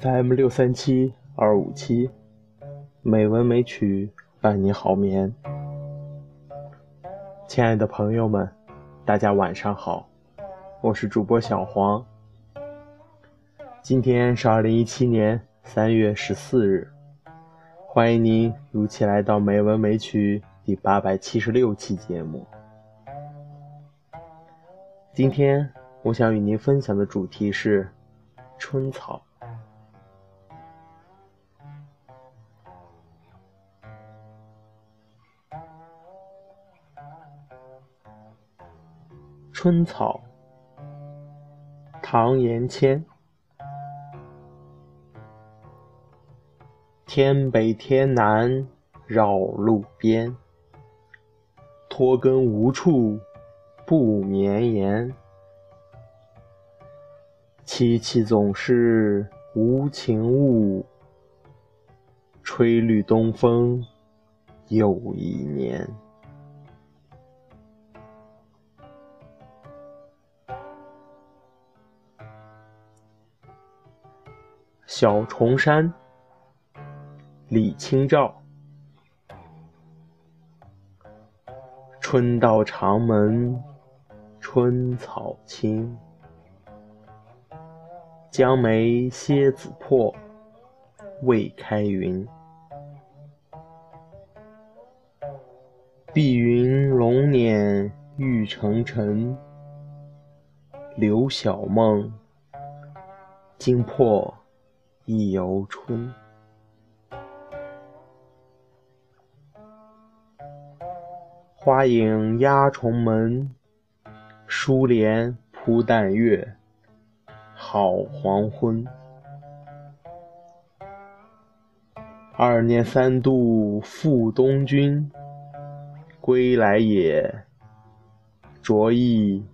FM 六三七二五七，美文美曲伴你好眠。亲爱的朋友们，大家晚上好，我是主播小黄。今天是二零一七年三月十四日，欢迎您如期来到《美文美曲》第八百七十六期节目。今天我想与您分享的主题是春草。春草，唐延谦。天北天南绕路边，拖根无处不绵延。凄凄总是无情物，吹绿东风又一年。小重山，李清照。春到长门春草青，江梅蝎子破，未开云。碧云龙辇欲成尘，柳小梦，惊破。一游春，花影压重门，疏帘铺淡月，好黄昏。二年三度赴东君，归来也，着意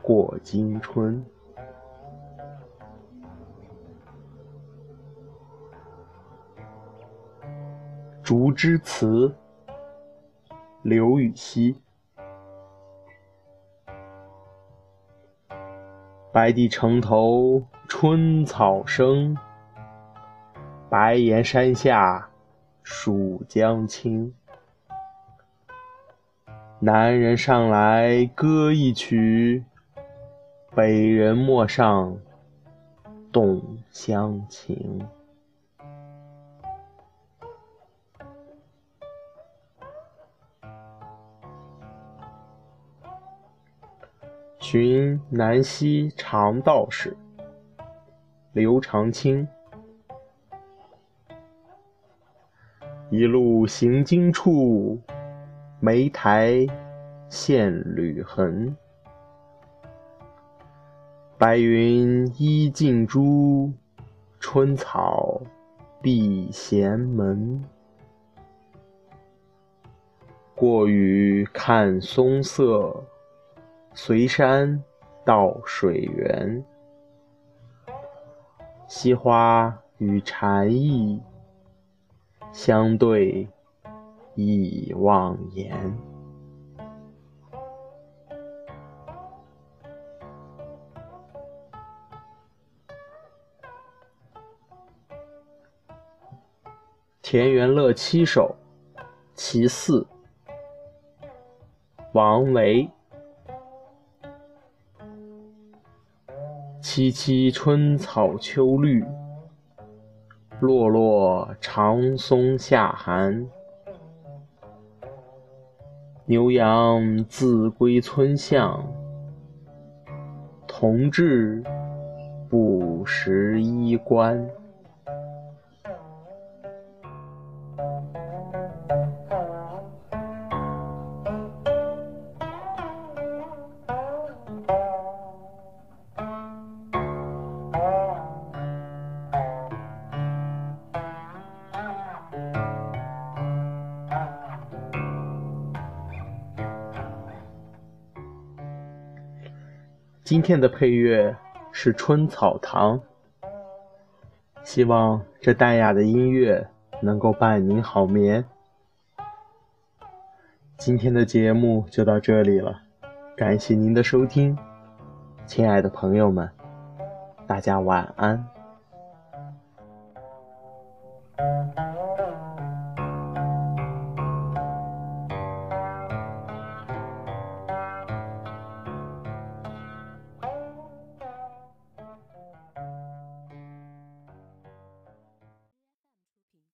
过今春。竹枝词，刘禹锡。白帝城头春草生，白岩山下蜀江青。南人上来歌一曲，北人陌上动乡情。寻南溪常道士，刘长卿。一路行经处，莓苔现履痕。白云依镜珠，春草闭闲门。过雨看松色。随山到水源，惜花与禅意相对忆忘言。田园乐七首·其四，王维。萋萋春草秋绿，落落长松夏寒。牛羊自归村巷，童稚不识衣冠。今天的配乐是《春草堂》，希望这淡雅的音乐能够伴您好眠。今天的节目就到这里了，感谢您的收听，亲爱的朋友们，大家晚安。